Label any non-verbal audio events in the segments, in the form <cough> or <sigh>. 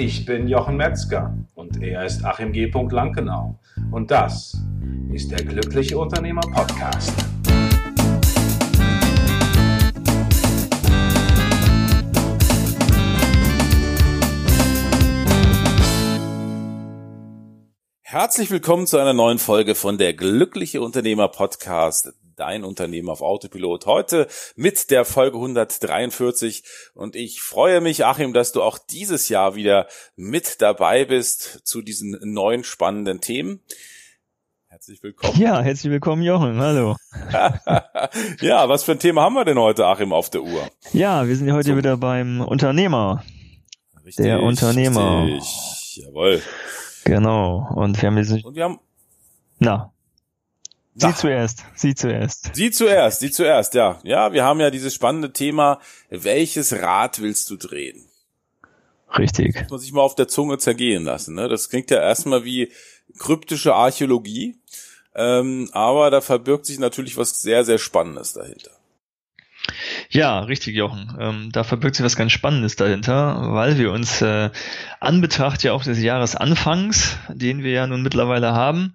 Ich bin Jochen Metzger und er ist Achim G. Lankenau. Und das ist der Glückliche Unternehmer Podcast. Herzlich willkommen zu einer neuen Folge von der Glückliche Unternehmer Podcast, dein Unternehmen auf Autopilot. Heute mit der Folge 143 und ich freue mich, Achim, dass du auch dieses Jahr wieder mit dabei bist zu diesen neuen spannenden Themen. Herzlich willkommen. Ja, herzlich willkommen, Jochen. Hallo. <laughs> ja, was für ein Thema haben wir denn heute, Achim, auf der Uhr? Ja, wir sind heute so. wieder beim Unternehmer. Richtig, der Unternehmer. Richtig. Jawohl. Genau. Und wir haben jetzt. Und wir haben. Na. Sie zuerst, Sie zuerst. Sie zuerst, Sie zuerst, ja. Ja, wir haben ja dieses spannende Thema, welches Rad willst du drehen? Richtig. Das muss man sich mal auf der Zunge zergehen lassen. Ne? Das klingt ja erstmal wie kryptische Archäologie, ähm, aber da verbirgt sich natürlich was sehr, sehr Spannendes dahinter. Ja, richtig, Jochen. Ähm, da verbirgt sich was ganz Spannendes dahinter, weil wir uns äh, an Betracht ja auch des Jahresanfangs, den wir ja nun mittlerweile haben,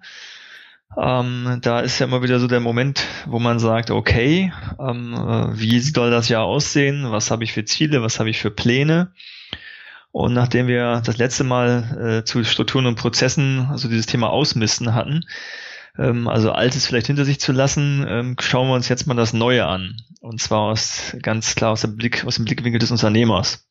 ähm, da ist ja immer wieder so der Moment, wo man sagt, okay, ähm, äh, wie soll das Jahr aussehen? Was habe ich für Ziele? Was habe ich für Pläne? Und nachdem wir das letzte Mal äh, zu Strukturen und Prozessen, also dieses Thema Ausmisten hatten, ähm, also Altes vielleicht hinter sich zu lassen, ähm, schauen wir uns jetzt mal das Neue an. Und zwar aus ganz klar aus dem Blick, aus dem Blickwinkel des Unternehmers.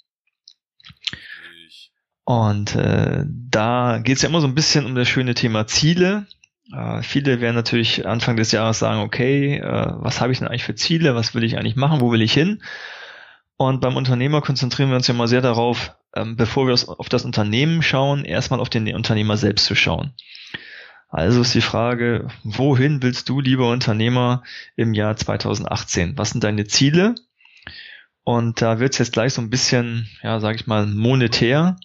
Und äh, da geht es ja immer so ein bisschen um das schöne Thema Ziele. Äh, viele werden natürlich Anfang des Jahres sagen, okay, äh, was habe ich denn eigentlich für Ziele, was will ich eigentlich machen, wo will ich hin? Und beim Unternehmer konzentrieren wir uns ja mal sehr darauf, ähm, bevor wir auf das Unternehmen schauen, erstmal auf den Unternehmer selbst zu schauen. Also ist die Frage, wohin willst du, lieber Unternehmer, im Jahr 2018? Was sind deine Ziele? Und da wird es jetzt gleich so ein bisschen, ja, sage ich mal, monetär,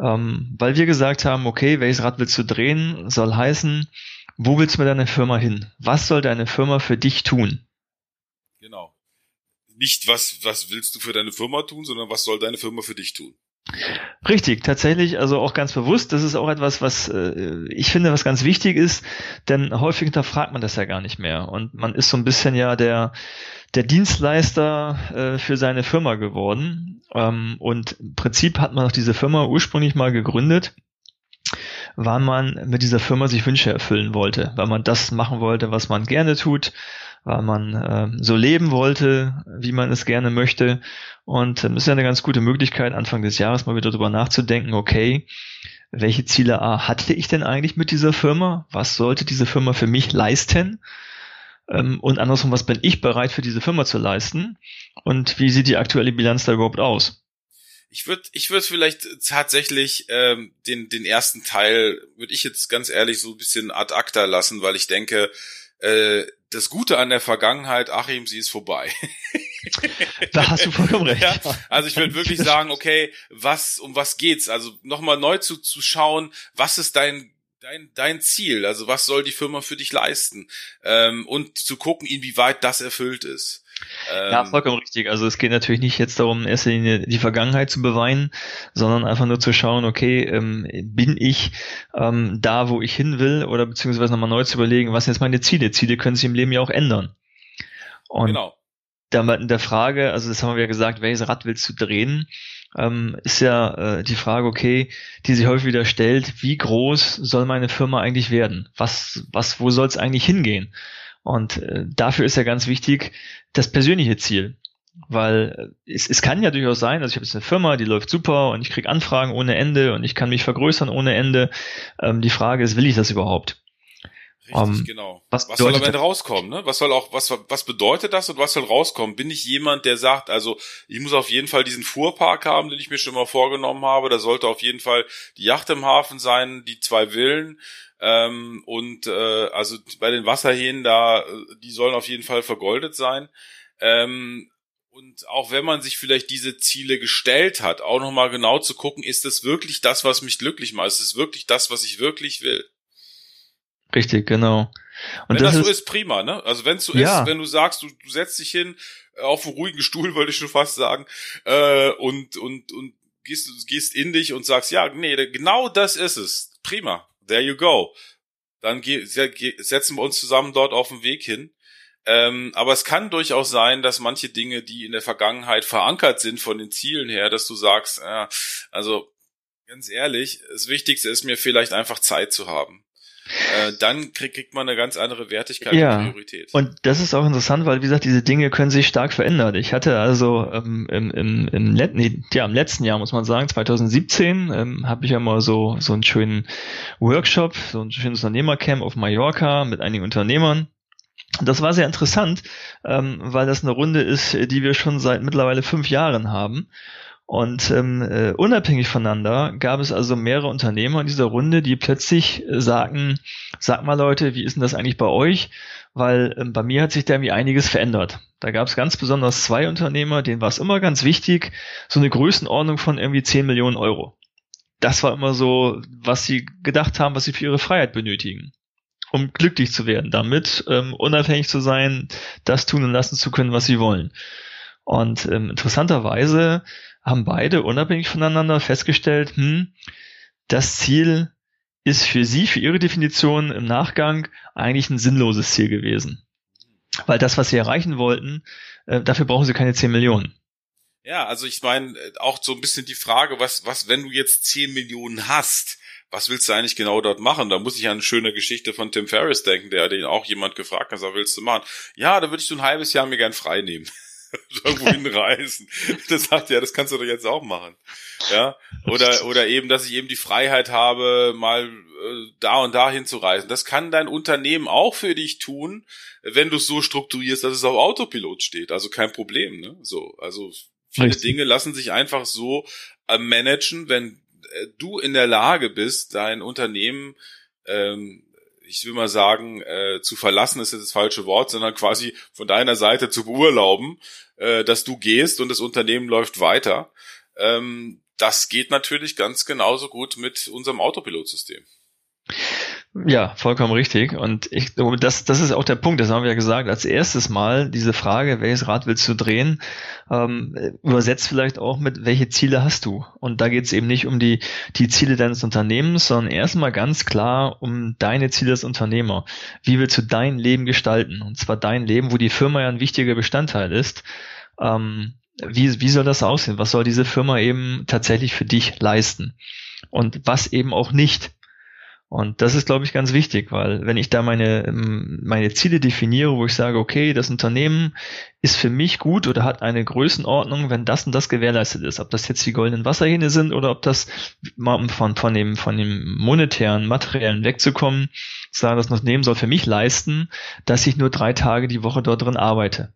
ähm, weil wir gesagt haben, okay, welches Rad willst du drehen, soll heißen, wo willst du mit deiner Firma hin? Was soll deine Firma für dich tun? Genau. Nicht was, was willst du für deine Firma tun, sondern was soll deine Firma für dich tun? Richtig, tatsächlich, also auch ganz bewusst. Das ist auch etwas, was äh, ich finde, was ganz wichtig ist, denn häufig hinterfragt man das ja gar nicht mehr. Und man ist so ein bisschen ja der, der Dienstleister äh, für seine Firma geworden. Ähm, und im Prinzip hat man auch diese Firma ursprünglich mal gegründet, weil man mit dieser Firma sich Wünsche erfüllen wollte, weil man das machen wollte, was man gerne tut, weil man äh, so leben wollte, wie man es gerne möchte. Und ähm, ist ja eine ganz gute Möglichkeit, Anfang des Jahres mal wieder drüber nachzudenken, okay, welche Ziele A hatte ich denn eigentlich mit dieser Firma? Was sollte diese Firma für mich leisten? Ähm, und andersrum, was bin ich bereit für diese Firma zu leisten? Und wie sieht die aktuelle Bilanz da überhaupt aus? Ich würde ich würd vielleicht tatsächlich ähm, den, den ersten Teil, würde ich jetzt ganz ehrlich so ein bisschen ad acta lassen, weil ich denke, äh, das Gute an der Vergangenheit, Achim, sie ist vorbei. da hast du vollkommen recht. <laughs> Ja, also ich würde wirklich sagen, okay, was, um was geht's? Also nochmal neu zu, zu schauen, was ist dein, dein, dein Ziel? Also was soll die Firma für dich leisten? Ähm, und zu gucken, inwieweit das erfüllt ist. Ähm, ja, vollkommen richtig. Also es geht natürlich nicht jetzt darum, in erster Linie die Vergangenheit zu beweinen, sondern einfach nur zu schauen, okay, ähm, bin ich ähm, da, wo ich hin will, oder beziehungsweise nochmal neu zu überlegen, was sind jetzt meine Ziele? Ziele können sich im Leben ja auch ändern. Und genau. Da in der Frage, also das haben wir ja gesagt, welches Rad willst du drehen? Ähm, ist ja äh, die Frage, okay, die sich häufig wieder stellt, wie groß soll meine Firma eigentlich werden? Was, was, wo soll es eigentlich hingehen? Und äh, dafür ist ja ganz wichtig das persönliche Ziel. Weil äh, es, es kann ja durchaus sein, also ich habe jetzt eine Firma, die läuft super und ich kriege Anfragen ohne Ende und ich kann mich vergrößern ohne Ende. Ähm, die Frage ist, will ich das überhaupt? Richtig, um, ähm, genau. Was, was soll am Ende rauskommen, ne? Was soll auch, was, was bedeutet das und was soll rauskommen? Bin ich jemand, der sagt, also ich muss auf jeden Fall diesen Fuhrpark haben, den ich mir schon mal vorgenommen habe. Da sollte auf jeden Fall die Yacht im Hafen sein, die zwei Villen. Ähm, und äh, also bei den Wasserhähnen da, äh, die sollen auf jeden Fall vergoldet sein. Ähm, und auch wenn man sich vielleicht diese Ziele gestellt hat, auch nochmal genau zu gucken, ist es wirklich das, was mich glücklich macht? Ist es wirklich das, was ich wirklich will? Richtig, genau. Und wenn das, das so ist, prima, ne? Also wenn es so ja. ist, wenn du sagst, du, du setzt dich hin, äh, auf einen ruhigen Stuhl, <laughs> würde ich schon fast sagen, äh, und, und, und gehst, gehst in dich und sagst, ja, nee, genau das ist es. Prima. There you go. Dann setzen wir uns zusammen dort auf den Weg hin. Ähm, aber es kann durchaus sein, dass manche Dinge, die in der Vergangenheit verankert sind von den Zielen her, dass du sagst, äh, also ganz ehrlich, das Wichtigste ist mir vielleicht einfach Zeit zu haben äh, dann krieg, kriegt man eine ganz andere Wertigkeit ja, und Priorität. Und das ist auch interessant, weil wie gesagt, diese Dinge können sich stark verändern. Ich hatte also ähm, im, im, im, Let nee, ja, im letzten Jahr, muss man sagen, 2017, ähm, habe ich ja mal so, so einen schönen Workshop, so ein schönes Unternehmercamp auf Mallorca mit einigen Unternehmern. Das war sehr interessant, ähm, weil das eine Runde ist, die wir schon seit mittlerweile fünf Jahren haben. Und ähm, äh, unabhängig voneinander gab es also mehrere Unternehmer in dieser Runde, die plötzlich äh, sagten, sag mal Leute, wie ist denn das eigentlich bei euch? Weil ähm, bei mir hat sich da irgendwie einiges verändert. Da gab es ganz besonders zwei Unternehmer, denen war es immer ganz wichtig, so eine Größenordnung von irgendwie 10 Millionen Euro. Das war immer so, was sie gedacht haben, was sie für ihre Freiheit benötigen um glücklich zu werden, damit ähm, unabhängig zu sein, das tun und lassen zu können, was sie wollen. Und ähm, interessanterweise haben beide unabhängig voneinander festgestellt, hm, das Ziel ist für sie, für ihre Definition im Nachgang eigentlich ein sinnloses Ziel gewesen. Weil das, was sie erreichen wollten, äh, dafür brauchen sie keine 10 Millionen. Ja, also ich meine, äh, auch so ein bisschen die Frage, was, was, wenn du jetzt 10 Millionen hast, was willst du eigentlich genau dort machen? Da muss ich an eine schöne Geschichte von Tim Ferriss denken, der den auch jemand gefragt hat, was willst du machen? Ja, da würde ich so ein halbes Jahr mir gern frei nehmen. <laughs> irgendwo hinreisen. Das sagt ja, das kannst du doch jetzt auch machen. Ja, oder oder eben, dass ich eben die Freiheit habe, mal äh, da und da hinzureisen. Das kann dein Unternehmen auch für dich tun, wenn du es so strukturierst, dass es auf Autopilot steht. Also kein Problem, ne? So, also viele Richtig. Dinge lassen sich einfach so äh, managen, wenn äh, du in der Lage bist, dein Unternehmen ähm, ich will mal sagen, äh, zu verlassen ist jetzt das falsche Wort, sondern quasi von deiner Seite zu beurlauben, äh, dass du gehst und das Unternehmen läuft weiter. Ähm, das geht natürlich ganz genauso gut mit unserem Autopilotsystem. Ja, vollkommen richtig. Und ich glaube, das, das ist auch der Punkt, das haben wir ja gesagt, als erstes Mal diese Frage, welches Rad willst du drehen, ähm, übersetzt vielleicht auch mit, welche Ziele hast du? Und da geht es eben nicht um die, die Ziele deines Unternehmens, sondern erstmal ganz klar um deine Ziele als Unternehmer. Wie willst du dein Leben gestalten? Und zwar dein Leben, wo die Firma ja ein wichtiger Bestandteil ist. Ähm, wie, wie soll das aussehen? Was soll diese Firma eben tatsächlich für dich leisten? Und was eben auch nicht. Und das ist, glaube ich, ganz wichtig, weil wenn ich da meine, ähm, meine Ziele definiere, wo ich sage, okay, das Unternehmen ist für mich gut oder hat eine Größenordnung, wenn das und das gewährleistet ist, ob das jetzt die goldenen Wasserhähne sind oder ob das mal von, von dem, von dem monetären, materiellen wegzukommen, sagen, das Unternehmen soll für mich leisten, dass ich nur drei Tage die Woche dort drin arbeite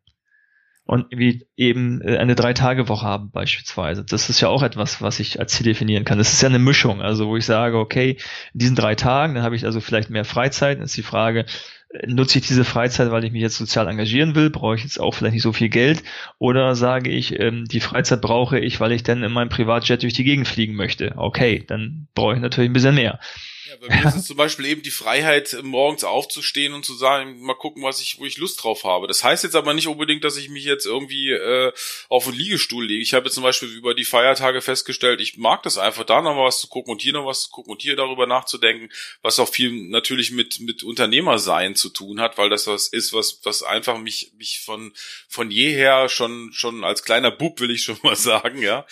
und wie eben äh, eine Drei-Tage-Woche haben beispielsweise. Das ist ja auch etwas, was ich als Ziel definieren kann. Das ist ja eine Mischung, also wo ich sage, okay, in diesen drei Tagen, dann habe ich also vielleicht mehr Freizeit. Dann ist die Frage, äh, nutze ich diese Freizeit, weil ich mich jetzt sozial engagieren will, brauche ich jetzt auch vielleicht nicht so viel Geld oder sage ich, ähm, die Freizeit brauche ich, weil ich dann in meinem Privatjet durch die Gegend fliegen möchte. Okay, dann brauche ich natürlich ein bisschen mehr. Ja, bei mir ist es zum Beispiel eben die Freiheit, morgens aufzustehen und zu sagen, mal gucken, was ich, wo ich Lust drauf habe. Das heißt jetzt aber nicht unbedingt, dass ich mich jetzt irgendwie äh, auf einen Liegestuhl lege. Ich habe zum Beispiel über die Feiertage festgestellt, ich mag das einfach, da noch mal was zu gucken und hier noch was zu gucken und hier darüber nachzudenken, was auch viel natürlich mit mit Unternehmersein zu tun hat, weil das was ist, was was einfach mich mich von von jeher schon schon als kleiner Bub will ich schon mal <laughs> sagen, ja,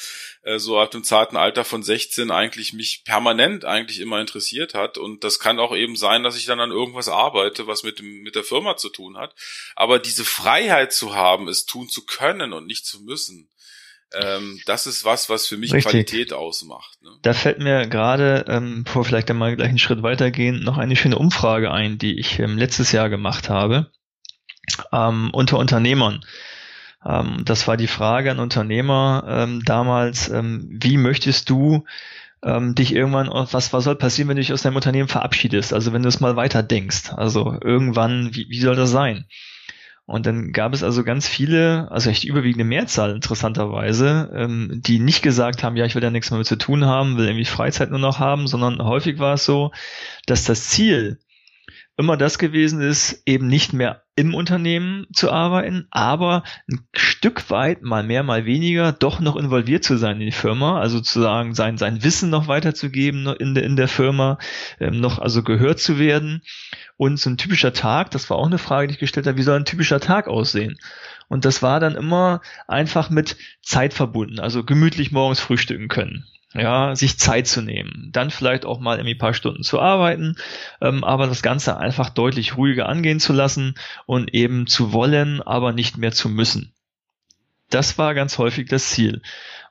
äh, so ab dem zarten Alter von 16 eigentlich mich permanent eigentlich immer interessiert hat. Und das kann auch eben sein, dass ich dann an irgendwas arbeite, was mit, dem, mit der Firma zu tun hat. Aber diese Freiheit zu haben, es tun zu können und nicht zu müssen, ähm, das ist was, was für mich Richtig. Qualität ausmacht. Ne? Da fällt mir gerade, ähm, bevor vielleicht einmal gleich einen Schritt weitergehen, noch eine schöne Umfrage ein, die ich ähm, letztes Jahr gemacht habe ähm, unter Unternehmern. Ähm, das war die Frage an Unternehmer ähm, damals, ähm, wie möchtest du ähm, dich irgendwann, was, was soll passieren, wenn du dich aus deinem Unternehmen verabschiedest? Also wenn du es mal weiter denkst. Also irgendwann, wie, wie soll das sein? Und dann gab es also ganz viele, also echt überwiegende Mehrzahl interessanterweise, ähm, die nicht gesagt haben, ja, ich will da nichts mehr mit zu tun haben, will irgendwie Freizeit nur noch haben, sondern häufig war es so, dass das Ziel, immer das gewesen ist, eben nicht mehr im Unternehmen zu arbeiten, aber ein Stück weit, mal mehr, mal weniger, doch noch involviert zu sein in die Firma, also zu sagen, sein, sein Wissen noch weiterzugeben in der, in der Firma, ähm, noch also gehört zu werden. Und so ein typischer Tag, das war auch eine Frage, die ich gestellt habe, wie soll ein typischer Tag aussehen? Und das war dann immer einfach mit Zeit verbunden, also gemütlich morgens frühstücken können ja, sich Zeit zu nehmen, dann vielleicht auch mal ein paar Stunden zu arbeiten, ähm, aber das Ganze einfach deutlich ruhiger angehen zu lassen und eben zu wollen, aber nicht mehr zu müssen. Das war ganz häufig das Ziel.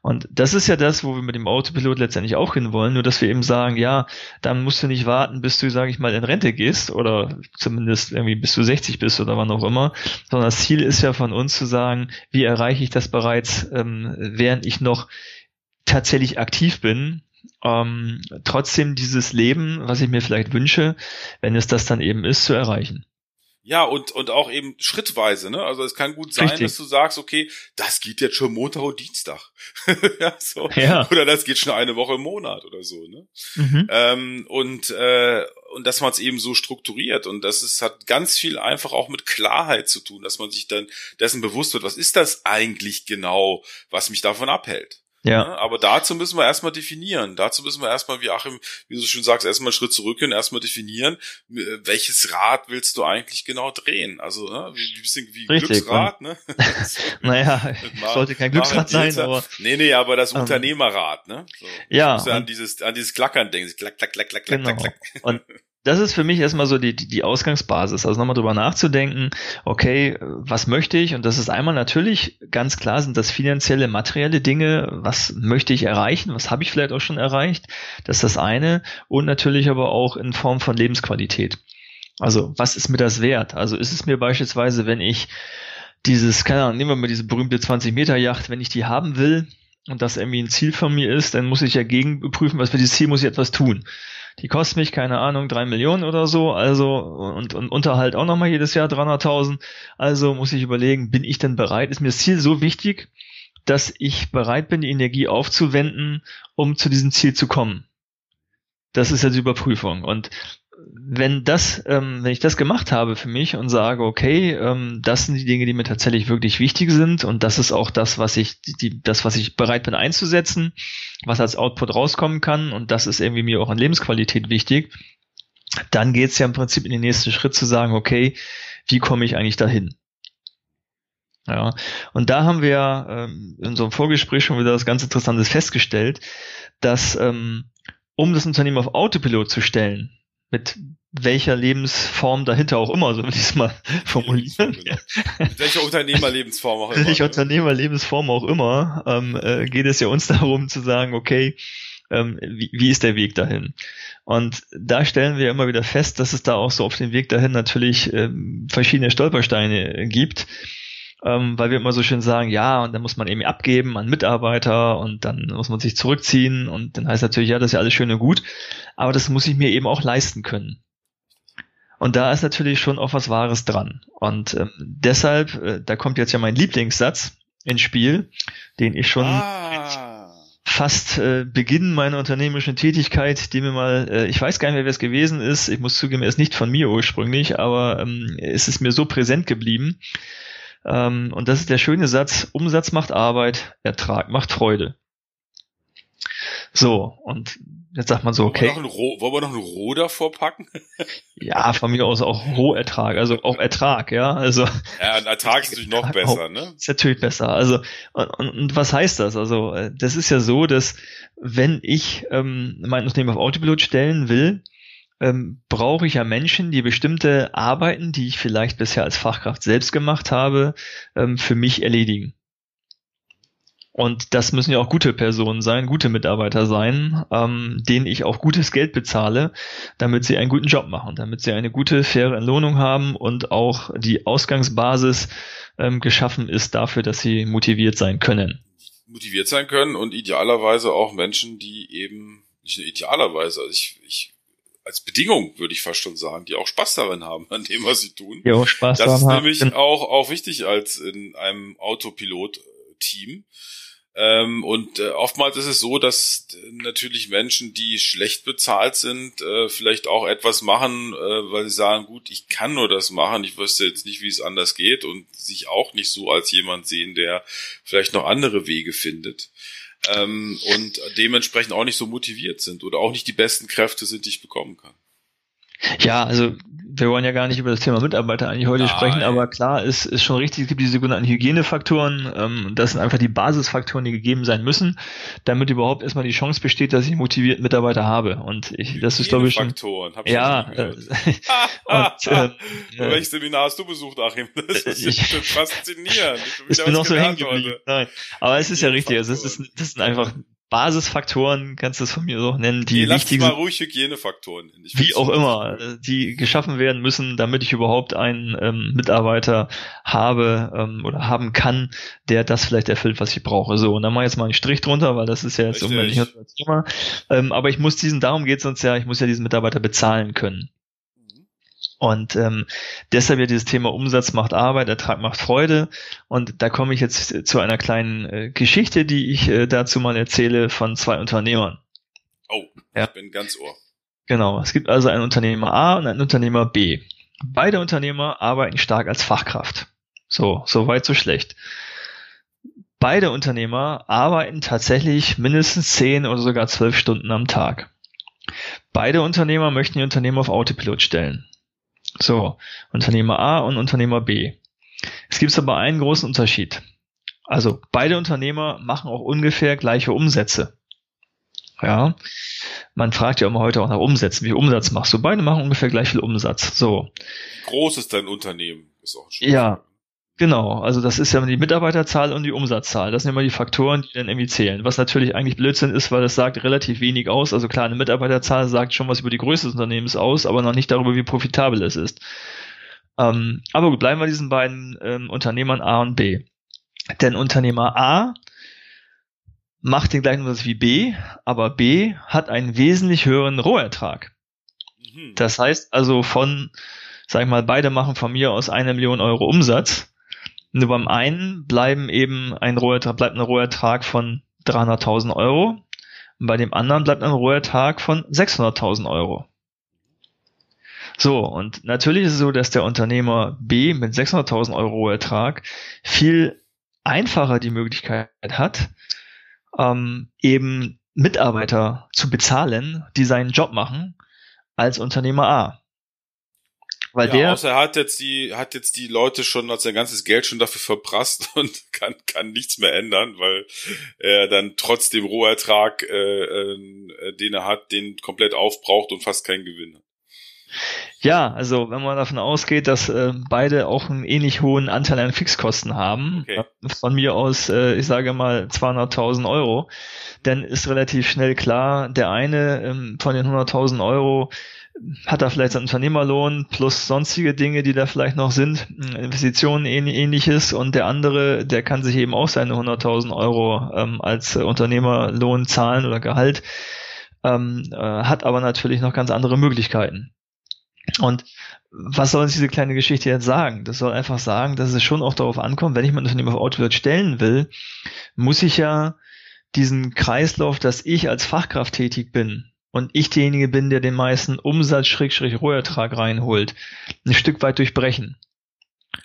Und das ist ja das, wo wir mit dem Autopilot letztendlich auch hinwollen, nur dass wir eben sagen, ja, dann musst du nicht warten, bis du, sage ich mal, in Rente gehst oder zumindest irgendwie bis du 60 bist oder wann auch immer, sondern das Ziel ist ja von uns zu sagen, wie erreiche ich das bereits, ähm, während ich noch tatsächlich aktiv bin, ähm, trotzdem dieses Leben, was ich mir vielleicht wünsche, wenn es das dann eben ist, zu erreichen. Ja, und, und auch eben schrittweise, ne? Also es kann gut sein, Richtig. dass du sagst, okay, das geht jetzt schon Montag und Dienstag. <laughs> ja, so. ja. Oder das geht schon eine Woche im Monat oder so, ne? Mhm. Ähm, und, äh, und dass man es eben so strukturiert. Und das ist, hat ganz viel einfach auch mit Klarheit zu tun, dass man sich dann dessen bewusst wird, was ist das eigentlich genau, was mich davon abhält? Ja. Ne? Aber dazu müssen wir erstmal definieren. Dazu müssen wir erstmal, wie Achim, wie du schon sagst, erstmal einen Schritt zurückgehen, erstmal definieren, äh, welches Rad willst du eigentlich genau drehen? Also, ne, wie, ein bisschen wie Richtig, Glücksrad, ne? <laughs> <laughs> naja, <laughs> sollte kein Glücksrad sein, aber. Nee, nee, aber das ähm, Unternehmerrad, ne? So. Ja. Du musst ja an dieses, an dieses Klackern denken. Klack, klack, klack, klack, genau. klack, klack. Und das ist für mich erstmal so die, die Ausgangsbasis. Also nochmal drüber nachzudenken, okay, was möchte ich? Und das ist einmal natürlich ganz klar, sind das finanzielle, materielle Dinge. Was möchte ich erreichen? Was habe ich vielleicht auch schon erreicht? Das ist das eine. Und natürlich aber auch in Form von Lebensqualität. Also, was ist mir das wert? Also, ist es mir beispielsweise, wenn ich dieses, keine Ahnung, nehmen wir mal diese berühmte 20 Meter Yacht, wenn ich die haben will und das irgendwie ein Ziel von mir ist, dann muss ich ja gegenprüfen, was für dieses Ziel muss ich etwas tun. Die kostet mich, keine Ahnung, drei Millionen oder so, also und, und Unterhalt auch nochmal jedes Jahr 300.000. Also muss ich überlegen, bin ich denn bereit? Ist mir das Ziel so wichtig, dass ich bereit bin, die Energie aufzuwenden, um zu diesem Ziel zu kommen? Das ist ja die Überprüfung. Und wenn das, ähm, wenn ich das gemacht habe für mich und sage, okay, ähm, das sind die Dinge, die mir tatsächlich wirklich wichtig sind und das ist auch das, was ich, die, das, was ich bereit bin einzusetzen, was als Output rauskommen kann und das ist irgendwie mir auch an Lebensqualität wichtig, dann geht es ja im Prinzip in den nächsten Schritt zu sagen, okay, wie komme ich eigentlich dahin? Ja, und da haben wir ähm, in unserem Vorgespräch schon wieder das ganz Interessantes festgestellt, dass ähm, um das Unternehmen auf Autopilot zu stellen, mit welcher Lebensform dahinter auch immer, so würde ich es mal <laughs> formulieren. Genau. Mit welcher Unternehmerlebensform auch <laughs> immer. Welcher Unternehmerlebensform auch immer, ähm, äh, geht es ja uns <laughs> darum zu sagen, okay, ähm, wie, wie ist der Weg dahin? Und da stellen wir immer wieder fest, dass es da auch so auf dem Weg dahin natürlich ähm, verschiedene Stolpersteine gibt ähm, weil wir immer so schön sagen, ja, und dann muss man eben abgeben an Mitarbeiter und dann muss man sich zurückziehen und dann heißt natürlich, ja, das ist ja alles schön und gut, aber das muss ich mir eben auch leisten können. Und da ist natürlich schon auch was Wahres dran. Und ähm, deshalb, äh, da kommt jetzt ja mein Lieblingssatz ins Spiel, den ich schon ah. fast äh, Beginn meiner unternehmerischen Tätigkeit, die mir mal, äh, ich weiß gar nicht mehr, wer es gewesen ist, ich muss zugeben, er ist nicht von mir ursprünglich, aber ähm, es ist mir so präsent geblieben. Ähm, und das ist der schöne Satz, Umsatz macht Arbeit, Ertrag macht Freude. So, und jetzt sagt man so, okay. Wollen wir noch ein, Roh, wollen wir noch ein Roh davor packen? <laughs> ja, von mir aus auch Rohertrag, also auch Ertrag, ja. Also, ja, ein Ertrag ist natürlich noch besser, ne? Ist natürlich besser. Also, und, und, und was heißt das? Also, äh, das ist ja so, dass wenn ich ähm, mein Unternehmen auf Autopilot stellen will, ähm, brauche ich ja Menschen, die bestimmte Arbeiten, die ich vielleicht bisher als Fachkraft selbst gemacht habe, ähm, für mich erledigen. Und das müssen ja auch gute Personen sein, gute Mitarbeiter sein, ähm, denen ich auch gutes Geld bezahle, damit sie einen guten Job machen, damit sie eine gute, faire Entlohnung haben und auch die Ausgangsbasis ähm, geschaffen ist dafür, dass sie motiviert sein können. Motiviert sein können und idealerweise auch Menschen, die eben, nicht nur idealerweise, also ich, ich als Bedingung, würde ich fast schon sagen, die auch Spaß darin haben, an dem, was sie tun. Ja, Spaß das ist nämlich auch, auch wichtig als in einem Autopilot-Team. Ähm, und äh, oftmals ist es so, dass natürlich Menschen, die schlecht bezahlt sind, äh, vielleicht auch etwas machen, äh, weil sie sagen, gut, ich kann nur das machen, ich wüsste jetzt nicht, wie es anders geht und sich auch nicht so als jemand sehen, der vielleicht noch andere Wege findet. Ähm, und dementsprechend auch nicht so motiviert sind oder auch nicht die besten Kräfte sind, die ich bekommen kann. Ja, also wir wollen ja gar nicht über das Thema Mitarbeiter eigentlich heute Nein. sprechen, aber klar ist, ist schon richtig, es gibt die sogenannten Hygienefaktoren. Ähm, das sind einfach die Basisfaktoren, die gegeben sein müssen, damit überhaupt erstmal die Chance besteht, dass ich motiviert Mitarbeiter habe. Und ich, das ist glaube ich schon. Faktoren, hab ja. Äh, <laughs> und, <laughs> äh, Welches Seminar hast du besucht, Achim? Das ist ich, faszinierend. <laughs> Ich, ich bin noch so hängen geblieben. Nein, aber es ist ja richtig. Also es ist, das sind einfach Basisfaktoren, kannst du es von mir so nennen, die nee, wichtig sind. mal ruhig Hygienefaktoren. Wie auch immer, äh, die geschaffen werden müssen, damit ich überhaupt einen ähm, Mitarbeiter habe ähm, oder haben kann, der das vielleicht erfüllt, was ich brauche. So, und dann mache ich jetzt mal einen Strich drunter, weil das ist ja jetzt nicht das Thema. Ähm, aber ich muss diesen, darum geht es uns ja, ich muss ja diesen Mitarbeiter bezahlen können. Und ähm, deshalb ja dieses Thema Umsatz macht Arbeit, Ertrag macht Freude. Und da komme ich jetzt zu einer kleinen äh, Geschichte, die ich äh, dazu mal erzähle von zwei Unternehmern. Oh, ja. ich bin ganz ohr. Genau, es gibt also einen Unternehmer A und einen Unternehmer B. Beide Unternehmer arbeiten stark als Fachkraft. So, so weit, so schlecht. Beide Unternehmer arbeiten tatsächlich mindestens zehn oder sogar zwölf Stunden am Tag. Beide Unternehmer möchten ihr Unternehmen auf Autopilot stellen. So, Unternehmer A und Unternehmer B. Es gibt aber einen großen Unterschied. Also beide Unternehmer machen auch ungefähr gleiche Umsätze. Ja, man fragt ja immer heute auch nach Umsätzen. Wie Umsatz machst du? Beide machen ungefähr gleich viel Umsatz. So. Groß ist dein Unternehmen? Ist auch schön. Ja, Genau, also das ist ja die Mitarbeiterzahl und die Umsatzzahl. Das sind immer die Faktoren, die dann irgendwie zählen. Was natürlich eigentlich Blödsinn ist, weil das sagt relativ wenig aus. Also klar, eine Mitarbeiterzahl sagt schon was über die Größe des Unternehmens aus, aber noch nicht darüber, wie profitabel es ist. Ähm, aber gut, bleiben wir diesen beiden ähm, Unternehmern A und B. Denn Unternehmer A macht den gleichen Umsatz wie B, aber B hat einen wesentlich höheren Rohertrag. Mhm. Das heißt also von, sag ich mal, beide machen von mir aus eine Million Euro Umsatz nur beim einen bleiben eben ein Rohertrag, bleibt ein Rohertrag von 300.000 Euro. Und bei dem anderen bleibt ein Rohertrag von 600.000 Euro. So, und natürlich ist es so, dass der Unternehmer B mit 600.000 Euro Rohertrag viel einfacher die Möglichkeit hat, ähm, eben Mitarbeiter zu bezahlen, die seinen Job machen, als Unternehmer A. Weil ja, der. Außer er hat jetzt die, hat jetzt die Leute schon, hat sein ganzes Geld schon dafür verprasst <laughs> und kann, kann nichts mehr ändern, weil er dann trotzdem Rohertrag, äh, äh, den er hat, den komplett aufbraucht und fast keinen Gewinn hat. Ja, also wenn man davon ausgeht, dass äh, beide auch einen ähnlich hohen Anteil an Fixkosten haben, okay. von mir aus, äh, ich sage mal 200.000 Euro, dann ist relativ schnell klar, der eine ähm, von den 100.000 Euro hat er vielleicht seinen Unternehmerlohn plus sonstige Dinge, die da vielleicht noch sind, Investitionen ähnliches und der andere, der kann sich eben auch seine 100.000 Euro ähm, als Unternehmerlohn zahlen oder Gehalt, ähm, äh, hat aber natürlich noch ganz andere Möglichkeiten. Und was soll uns diese kleine Geschichte jetzt sagen? Das soll einfach sagen, dass es schon auch darauf ankommt, wenn ich mein Unternehmen auf Outward stellen will, muss ich ja diesen Kreislauf, dass ich als Fachkraft tätig bin, und ich derjenige bin, der den meisten Umsatz Schrägstrich Rohertrag reinholt, ein Stück weit durchbrechen.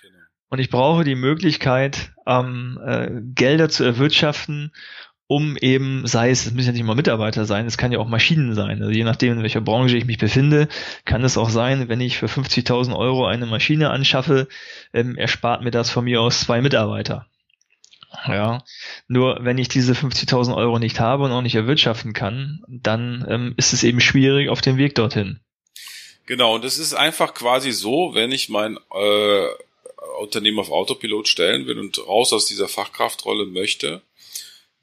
Genau. Und ich brauche die Möglichkeit, ähm, äh, Gelder zu erwirtschaften, um eben, sei es, es müssen ja nicht mal Mitarbeiter sein, es kann ja auch Maschinen sein. Also je nachdem, in welcher Branche ich mich befinde, kann es auch sein, wenn ich für 50.000 Euro eine Maschine anschaffe, ähm, erspart mir das von mir aus zwei Mitarbeiter. Ja, nur wenn ich diese 50.000 Euro nicht habe und auch nicht erwirtschaften kann, dann ähm, ist es eben schwierig auf dem Weg dorthin. Genau, und es ist einfach quasi so, wenn ich mein äh, Unternehmen auf Autopilot stellen will und raus aus dieser Fachkraftrolle möchte,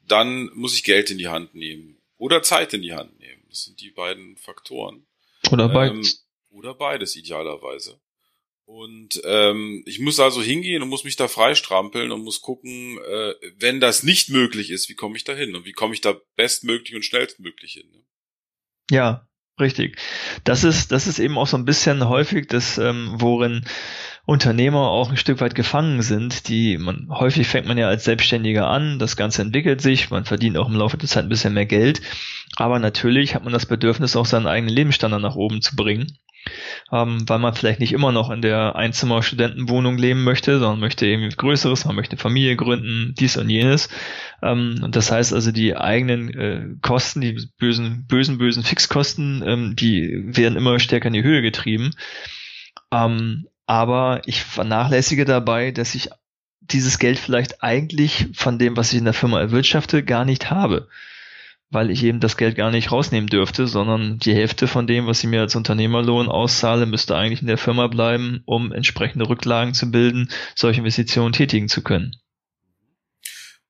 dann muss ich Geld in die Hand nehmen oder Zeit in die Hand nehmen. Das sind die beiden Faktoren. Oder beides. Ähm, oder beides idealerweise. Und ähm, ich muss also hingehen und muss mich da freistrampeln und muss gucken, äh, wenn das nicht möglich ist, wie komme ich da hin und wie komme ich da bestmöglich und schnellstmöglich hin. Ne? Ja, Richtig. Das ist, das ist eben auch so ein bisschen häufig das, ähm, worin Unternehmer auch ein Stück weit gefangen sind. Die man häufig fängt man ja als Selbstständiger an, das Ganze entwickelt sich, man verdient auch im Laufe der Zeit ein bisschen mehr Geld, aber natürlich hat man das Bedürfnis, auch seinen eigenen Lebensstandard nach oben zu bringen ähm, weil man vielleicht nicht immer noch in der Einzimmer-Studentenwohnung leben möchte, sondern möchte irgendwie Größeres, man möchte Familie gründen, dies und jenes. Ähm, und das heißt also, die eigenen äh, Kosten, die bösen, bösen, bösen Fixkosten, ähm, die werden immer stärker in die Höhe getrieben. Ähm, aber ich vernachlässige dabei, dass ich dieses Geld vielleicht eigentlich von dem, was ich in der Firma erwirtschafte, gar nicht habe weil ich eben das Geld gar nicht rausnehmen dürfte, sondern die Hälfte von dem, was ich mir als Unternehmerlohn auszahle, müsste eigentlich in der Firma bleiben, um entsprechende Rücklagen zu bilden, solche Investitionen tätigen zu können.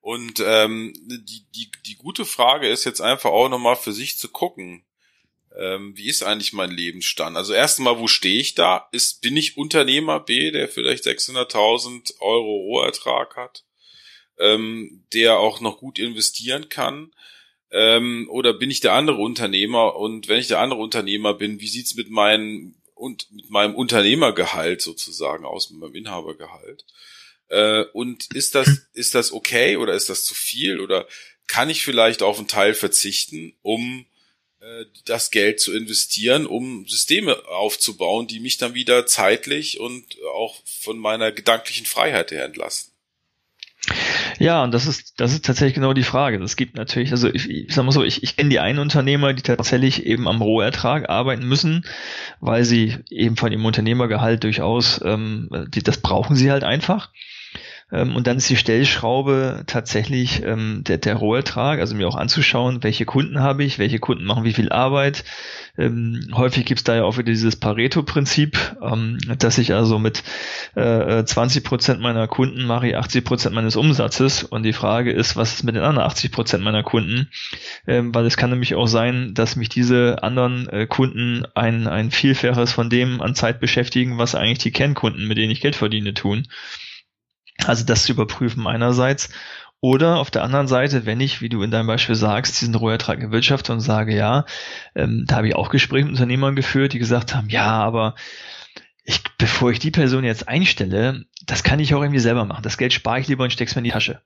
Und ähm, die, die, die gute Frage ist jetzt einfach auch nochmal für sich zu gucken. Ähm, wie ist eigentlich mein Lebensstand? Also erstmal, wo stehe ich da? Ist, bin ich Unternehmer B, der vielleicht 600.000 Euro Rohertrag hat, ähm, der auch noch gut investieren kann? Ähm, oder bin ich der andere Unternehmer? Und wenn ich der andere Unternehmer bin, wie sieht's mit meinem und mit meinem Unternehmergehalt sozusagen aus, mit meinem Inhabergehalt? Äh, und ist das ist das okay oder ist das zu viel oder kann ich vielleicht auf einen Teil verzichten, um äh, das Geld zu investieren, um Systeme aufzubauen, die mich dann wieder zeitlich und auch von meiner gedanklichen Freiheit her entlasten? Ja, und das ist, das ist tatsächlich genau die Frage. Es gibt natürlich, also ich, ich sag mal so, ich, ich kenne die einen Unternehmer, die tatsächlich eben am Rohertrag arbeiten müssen, weil sie eben von ihrem Unternehmergehalt durchaus, ähm, die, das brauchen sie halt einfach. Ähm, und dann ist die Stellschraube tatsächlich ähm, der, der Rohertrag, also mir auch anzuschauen, welche Kunden habe ich, welche Kunden machen wie viel Arbeit. Ähm, häufig gibt es da ja auch wieder dieses Pareto-Prinzip, ähm, dass ich also mit äh, 20 Prozent meiner Kunden mache ich 80 Prozent meines Umsatzes. Und die Frage ist, was ist mit den anderen 80 Prozent meiner Kunden? Ähm, weil es kann nämlich auch sein, dass mich diese anderen äh, Kunden ein, ein Vielfaches von dem an Zeit beschäftigen, was eigentlich die Kernkunden, mit denen ich Geld verdiene, tun. Also das zu überprüfen einerseits. Oder auf der anderen Seite, wenn ich, wie du in deinem Beispiel sagst, diesen Rohertrag erwirtschafte und sage, ja, ähm, da habe ich auch Gespräche mit Unternehmern geführt, die gesagt haben, ja, aber ich, bevor ich die Person jetzt einstelle, das kann ich auch irgendwie selber machen. Das Geld spare ich lieber und steck's mir in die Tasche.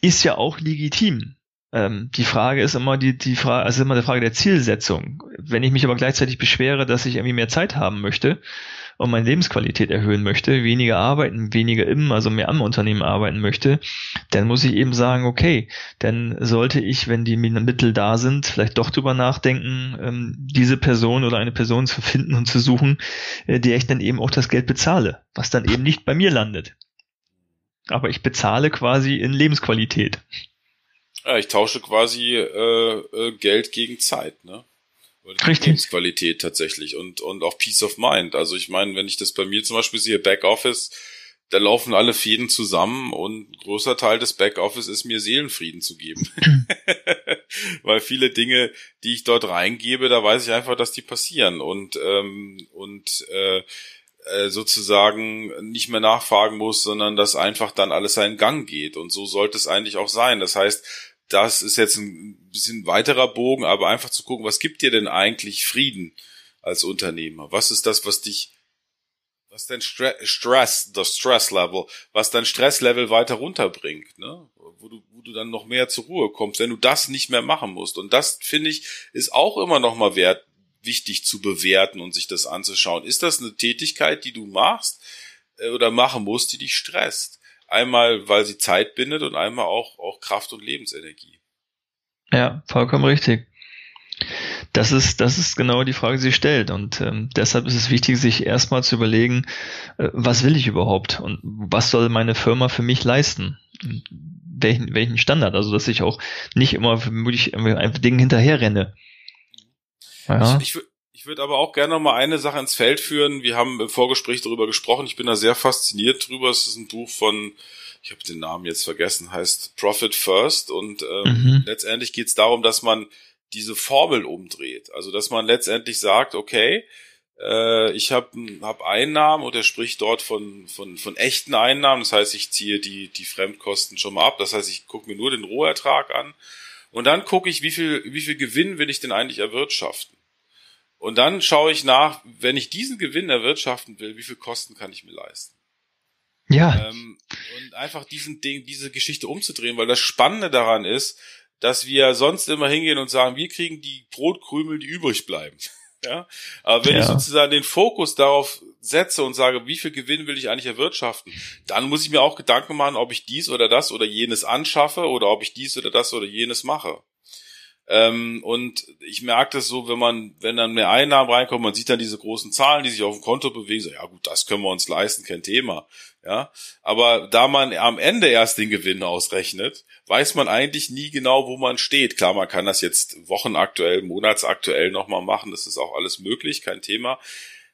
Ist ja auch legitim. Ähm, die Frage ist immer die, die Frage, also immer die Frage der Zielsetzung. Wenn ich mich aber gleichzeitig beschwere, dass ich irgendwie mehr Zeit haben möchte, und meine Lebensqualität erhöhen möchte, weniger arbeiten, weniger im, also mehr am Unternehmen arbeiten möchte, dann muss ich eben sagen, okay, dann sollte ich, wenn die Mittel da sind, vielleicht doch drüber nachdenken, ähm, diese Person oder eine Person zu finden und zu suchen, äh, der ich dann eben auch das Geld bezahle, was dann eben nicht bei mir landet. Aber ich bezahle quasi in Lebensqualität. Ja, ich tausche quasi äh, äh, Geld gegen Zeit, ne? Richtig. Lebensqualität tatsächlich und, und auch Peace of Mind. Also ich meine, wenn ich das bei mir zum Beispiel sehe, Backoffice, da laufen alle Fäden zusammen und ein großer Teil des Backoffice ist mir Seelenfrieden zu geben. <laughs> <laughs> Weil viele Dinge, die ich dort reingebe, da weiß ich einfach, dass die passieren und, ähm, und äh, äh sozusagen nicht mehr nachfragen muss, sondern dass einfach dann alles seinen Gang geht. Und so sollte es eigentlich auch sein. Das heißt, das ist jetzt ein bisschen weiterer Bogen, aber einfach zu gucken, was gibt dir denn eigentlich Frieden als Unternehmer? Was ist das, was dich, was dein Stress, das Stress-Level, was dein Stresslevel weiter runterbringt, ne? Wo du, wo du dann noch mehr zur Ruhe kommst, wenn du das nicht mehr machen musst. Und das, finde ich, ist auch immer noch mal wert, wichtig zu bewerten und sich das anzuschauen. Ist das eine Tätigkeit, die du machst äh, oder machen musst, die dich stresst? Einmal, weil sie Zeit bindet und einmal auch, auch Kraft und Lebensenergie. Ja, vollkommen richtig. Das ist, das ist genau die Frage, die sie stellt. Und ähm, deshalb ist es wichtig, sich erstmal zu überlegen, äh, was will ich überhaupt und was soll meine Firma für mich leisten? Welchen, welchen Standard? Also, dass ich auch nicht immer vermutlich einfach Dingen hinterherrenne. Ja. Ich, ich, ich würde aber auch gerne noch mal eine Sache ins Feld führen. Wir haben im Vorgespräch darüber gesprochen. Ich bin da sehr fasziniert drüber. Es ist ein Buch von, ich habe den Namen jetzt vergessen, heißt Profit First. Und ähm, mhm. letztendlich geht es darum, dass man diese Formel umdreht. Also dass man letztendlich sagt, okay, äh, ich habe hab Einnahmen und er spricht dort von, von, von echten Einnahmen. Das heißt, ich ziehe die, die Fremdkosten schon mal ab. Das heißt, ich gucke mir nur den Rohertrag an Und dann gucke ich, wie viel, wie viel Gewinn will ich denn eigentlich erwirtschaften? Und dann schaue ich nach, wenn ich diesen Gewinn erwirtschaften will, wie viel Kosten kann ich mir leisten? Ja. Ähm, und einfach diesen Ding, diese Geschichte umzudrehen, weil das Spannende daran ist, dass wir sonst immer hingehen und sagen, wir kriegen die Brotkrümel, die übrig bleiben. <laughs> Ja, aber wenn ja. ich sozusagen den Fokus darauf setze und sage, wie viel Gewinn will ich eigentlich erwirtschaften, dann muss ich mir auch Gedanken machen, ob ich dies oder das oder jenes anschaffe oder ob ich dies oder das oder jenes mache. Ähm, und ich merke das so, wenn man, wenn dann mehr Einnahmen reinkommen, man sieht dann diese großen Zahlen, die sich auf dem Konto bewegen, so, ja gut, das können wir uns leisten, kein Thema. Ja, aber da man am Ende erst den Gewinn ausrechnet, weiß man eigentlich nie genau, wo man steht. Klar, man kann das jetzt wochenaktuell, monatsaktuell nochmal machen, das ist auch alles möglich, kein Thema.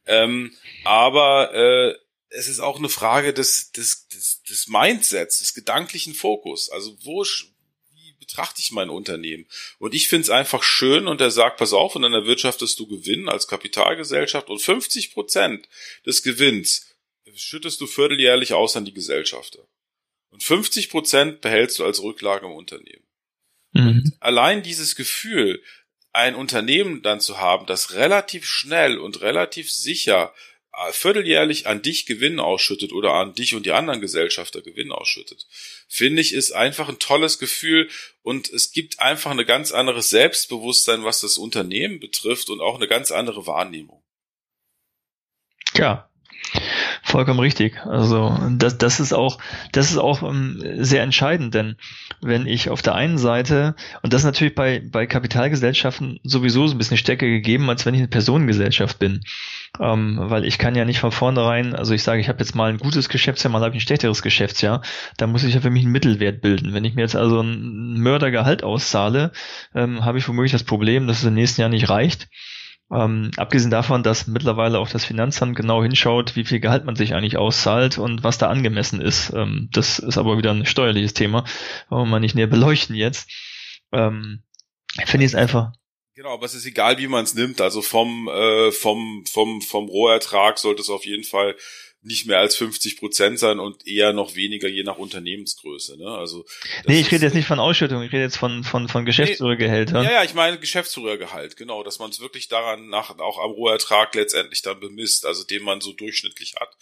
Ähm, aber äh, es ist auch eine Frage des, des, des, des Mindsets, des gedanklichen Fokus. Also wo, betrachte ich mein Unternehmen? Und ich finde es einfach schön und er sagt, pass auf, und dann erwirtschaftest du Gewinn als Kapitalgesellschaft und 50 Prozent des Gewinns schüttest du vierteljährlich aus an die Gesellschafter. Und 50 Prozent behältst du als Rücklage im Unternehmen. Mhm. Allein dieses Gefühl, ein Unternehmen dann zu haben, das relativ schnell und relativ sicher vierteljährlich an dich Gewinn ausschüttet oder an dich und die anderen Gesellschafter Gewinn ausschüttet, finde ich, ist einfach ein tolles Gefühl und es gibt einfach ein ganz anderes Selbstbewusstsein, was das Unternehmen betrifft und auch eine ganz andere Wahrnehmung. Ja, Vollkommen richtig. Also das, das ist auch, das ist auch um, ähm, sehr entscheidend, denn wenn ich auf der einen Seite, und das ist natürlich bei, bei Kapitalgesellschaften sowieso so ein bisschen stärker gegeben, als wenn ich eine Personengesellschaft bin. Ähm, weil ich kann ja nicht von vornherein, also ich sage, ich habe jetzt mal ein gutes Geschäftsjahr, mal habe ich ein schlechteres Geschäftsjahr, da muss ich ja für mich einen Mittelwert bilden. Wenn ich mir jetzt also ein Mördergehalt auszahle, ähm, habe ich womöglich das Problem, dass es im nächsten Jahr nicht reicht ähm, abgesehen davon, dass mittlerweile auch das Finanzamt genau hinschaut, wie viel Gehalt man sich eigentlich auszahlt und was da angemessen ist. Ähm, das ist aber wieder ein steuerliches Thema, wollen wir nicht näher beleuchten jetzt. Ähm, Finde ich es einfach. Genau, aber es ist egal, wie man es nimmt. Also vom, äh, vom, vom, vom Rohertrag sollte es auf jeden Fall nicht mehr als 50 Prozent sein und eher noch weniger je nach Unternehmensgröße. Ne? Also nee, ich rede jetzt nicht von Ausschüttung, ich rede jetzt von von von Geschäftsführergehältern. Nee, ja, ja, ich meine Geschäftsführergehalt, genau, dass man es wirklich daran nach auch am Rohertrag letztendlich dann bemisst, also den man so durchschnittlich hat.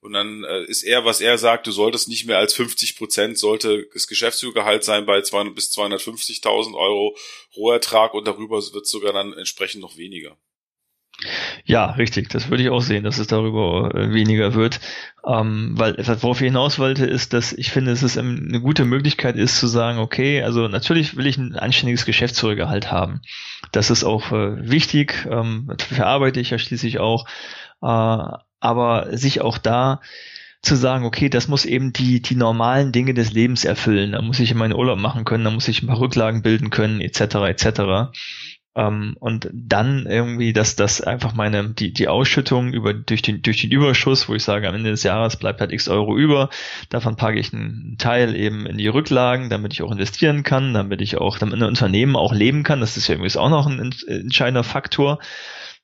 Und dann äh, ist er, was er sagt, du solltest nicht mehr als 50 Prozent sollte das Geschäftsführergehalt sein bei 200 bis 250.000 Euro Rohertrag und darüber wird es sogar dann entsprechend noch weniger. Ja, richtig. Das würde ich auch sehen, dass es darüber äh, weniger wird. Ähm, weil worauf ich hinaus wollte, ist, dass ich finde, dass es eine gute Möglichkeit ist zu sagen, okay, also natürlich will ich ein anständiges Geschäftsführergehalt haben. Das ist auch äh, wichtig. Ähm, dafür arbeite ich ja schließlich auch. Äh, aber sich auch da zu sagen, okay, das muss eben die, die normalen Dinge des Lebens erfüllen. Da muss ich meinen Urlaub machen können, da muss ich ein paar Rücklagen bilden können, etc. etc. Ähm, und dann irgendwie, dass das einfach meine, die, die Ausschüttung über, durch den, durch den Überschuss, wo ich sage, am Ende des Jahres bleibt halt x Euro über, davon packe ich einen Teil eben in die Rücklagen, damit ich auch investieren kann, damit ich auch, damit ein Unternehmen auch leben kann. Das ist ja irgendwie auch noch ein entscheidender Faktor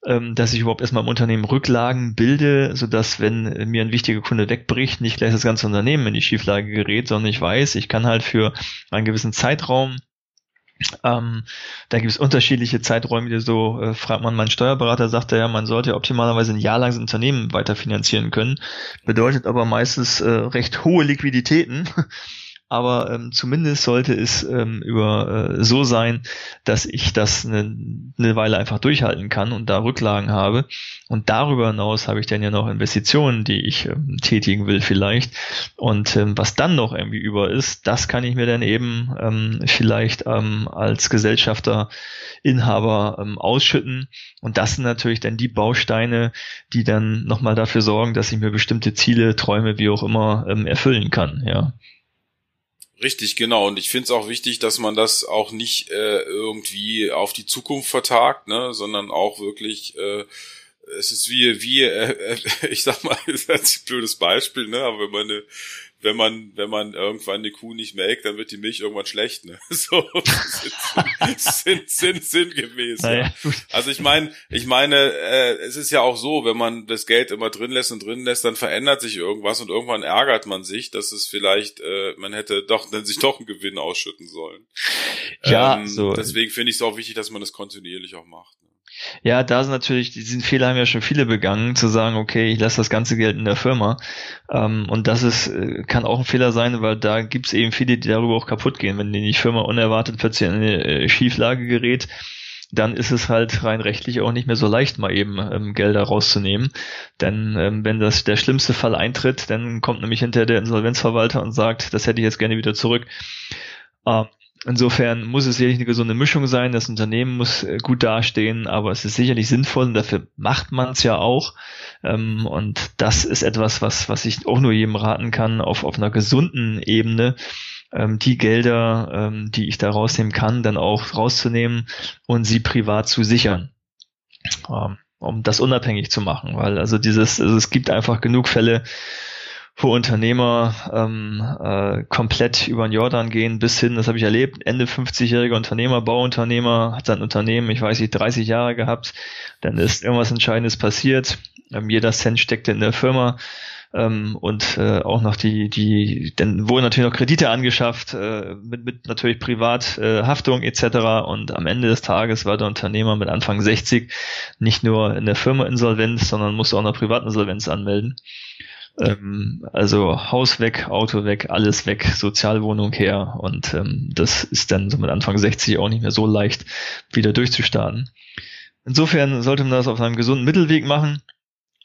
ähm, dass ich überhaupt erstmal im Unternehmen Rücklagen bilde, sodass, wenn mir ein wichtiger Kunde wegbricht, nicht gleich das ganze Unternehmen in die Schieflage gerät, sondern ich weiß, ich kann halt für einen gewissen Zeitraum ähm, da gibt es unterschiedliche Zeiträume, so äh, fragt man meinen Steuerberater, sagt er ja, man sollte optimalerweise ein Jahr lang das Unternehmen weiterfinanzieren können. Bedeutet aber meistens äh, recht hohe Liquiditäten aber ähm, zumindest sollte es ähm, über äh, so sein, dass ich das eine, eine Weile einfach durchhalten kann und da Rücklagen habe. Und darüber hinaus habe ich dann ja noch Investitionen, die ich ähm, tätigen will vielleicht. Und ähm, was dann noch irgendwie über ist, das kann ich mir dann eben ähm, vielleicht ähm, als Gesellschafter, Inhaber ähm, ausschütten. Und das sind natürlich dann die Bausteine, die dann nochmal dafür sorgen, dass ich mir bestimmte Ziele, Träume, wie auch immer, ähm, erfüllen kann. Ja. Richtig, genau. Und ich finde es auch wichtig, dass man das auch nicht äh, irgendwie auf die Zukunft vertagt, ne, sondern auch wirklich äh, es ist wie, wie, äh, <laughs> ich sag mal, <laughs> das ist ein blödes Beispiel, ne? Aber wenn man eine, wenn man, wenn man irgendwann eine Kuh nicht melkt, dann wird die Milch irgendwann schlecht, ne? <laughs> So sind, sind, sind sinngemäß. Ja. Also ich meine, ich meine, äh, es ist ja auch so, wenn man das Geld immer drin lässt und drin lässt, dann verändert sich irgendwas und irgendwann ärgert man sich, dass es vielleicht, äh, man hätte doch dann sich doch einen Gewinn ausschütten sollen. Ja, ähm, so. Deswegen finde ich es auch wichtig, dass man das kontinuierlich auch macht. Ne? Ja, da sind natürlich, diesen Fehler haben ja schon viele begangen, zu sagen, okay, ich lasse das ganze Geld in der Firma. Ähm, und das ist, äh, kann auch ein Fehler sein, weil da gibt es eben viele, die darüber auch kaputt gehen. Wenn die Firma unerwartet plötzlich in eine äh, Schieflage gerät, dann ist es halt rein rechtlich auch nicht mehr so leicht, mal eben ähm, Gelder rauszunehmen. Denn ähm, wenn das der schlimmste Fall eintritt, dann kommt nämlich hinterher der Insolvenzverwalter und sagt, das hätte ich jetzt gerne wieder zurück. Ähm, Insofern muss es sicherlich eine gesunde Mischung sein. Das Unternehmen muss äh, gut dastehen, aber es ist sicherlich sinnvoll und dafür macht man es ja auch. Ähm, und das ist etwas, was, was ich auch nur jedem raten kann, auf, auf einer gesunden Ebene ähm, die Gelder, ähm, die ich da rausnehmen kann, dann auch rauszunehmen und sie privat zu sichern. um das unabhängig zu machen, weil also dieses, also es gibt einfach genug Fälle, wo Unternehmer ähm, äh, komplett über den Jordan gehen bis hin, das habe ich erlebt, Ende 50-jähriger Unternehmer, Bauunternehmer, hat sein Unternehmen, ich weiß nicht, 30 Jahre gehabt, dann ist irgendwas Entscheidendes passiert, ähm, jeder Cent steckte in der Firma ähm, und äh, auch noch die, die, dann wurden natürlich noch Kredite angeschafft, äh, mit, mit natürlich Privathaftung äh, etc. Und am Ende des Tages war der Unternehmer mit Anfang 60 nicht nur in der Firma insolvent, sondern musste auch noch Privatinsolvenz anmelden. Ähm, also Haus weg, Auto weg, alles weg, Sozialwohnung her und ähm, das ist dann so mit Anfang 60 auch nicht mehr so leicht wieder durchzustarten. Insofern sollte man das auf einem gesunden Mittelweg machen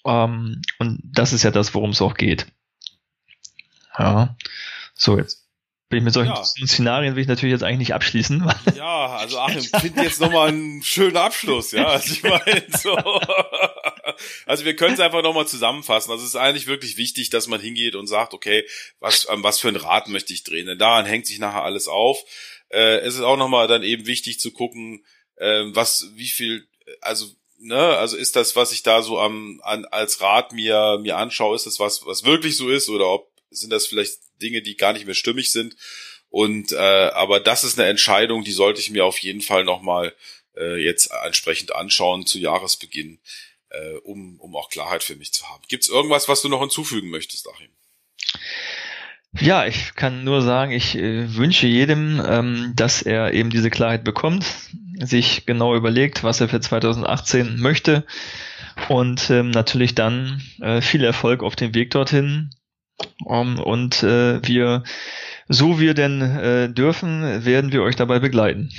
ähm, und das ist ja das, worum es auch geht. Ja, so jetzt bin ich mit solchen ja. Szenarien will ich natürlich jetzt eigentlich nicht abschließen. <laughs> Ja, also Achim, finde jetzt nochmal einen schönen Abschluss, ja. Also ich meine, so. <laughs> Also wir können es einfach nochmal zusammenfassen. Also es ist eigentlich wirklich wichtig, dass man hingeht und sagt, okay, was, ähm, was für ein Rad möchte ich drehen? Denn daran hängt sich nachher alles auf. Äh, es ist auch nochmal dann eben wichtig zu gucken, äh, was, wie viel, also ne, also ist das, was ich da so am, an, als Rad mir, mir anschaue, ist das was, was wirklich so ist oder ob sind das vielleicht Dinge, die gar nicht mehr stimmig sind. Und äh, aber das ist eine Entscheidung, die sollte ich mir auf jeden Fall nochmal äh, jetzt entsprechend anschauen zu Jahresbeginn, äh, um, um auch Klarheit für mich zu haben. Gibt es irgendwas, was du noch hinzufügen möchtest, Achim? Ja, ich kann nur sagen, ich äh, wünsche jedem, ähm, dass er eben diese Klarheit bekommt, sich genau überlegt, was er für 2018 möchte und ähm, natürlich dann äh, viel Erfolg auf dem Weg dorthin. Um, und äh, wir, so wir denn äh, dürfen, werden wir euch dabei begleiten.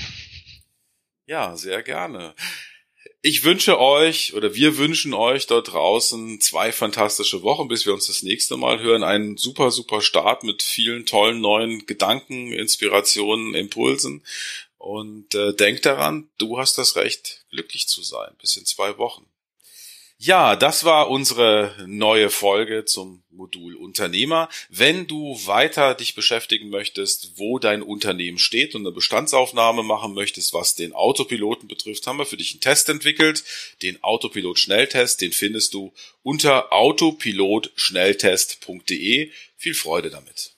Ja, sehr gerne. Ich wünsche euch oder wir wünschen euch dort draußen zwei fantastische Wochen, bis wir uns das nächste Mal hören. Einen super, super Start mit vielen tollen neuen Gedanken, Inspirationen, Impulsen. Und äh, denk daran, du hast das Recht, glücklich zu sein. Bis in zwei Wochen. Ja, das war unsere neue Folge zum Modul Unternehmer. Wenn du weiter dich beschäftigen möchtest, wo dein Unternehmen steht und eine Bestandsaufnahme machen möchtest, was den Autopiloten betrifft, haben wir für dich einen Test entwickelt. Den Autopilot Schnelltest, den findest du unter autopilotschnelltest.de. Viel Freude damit.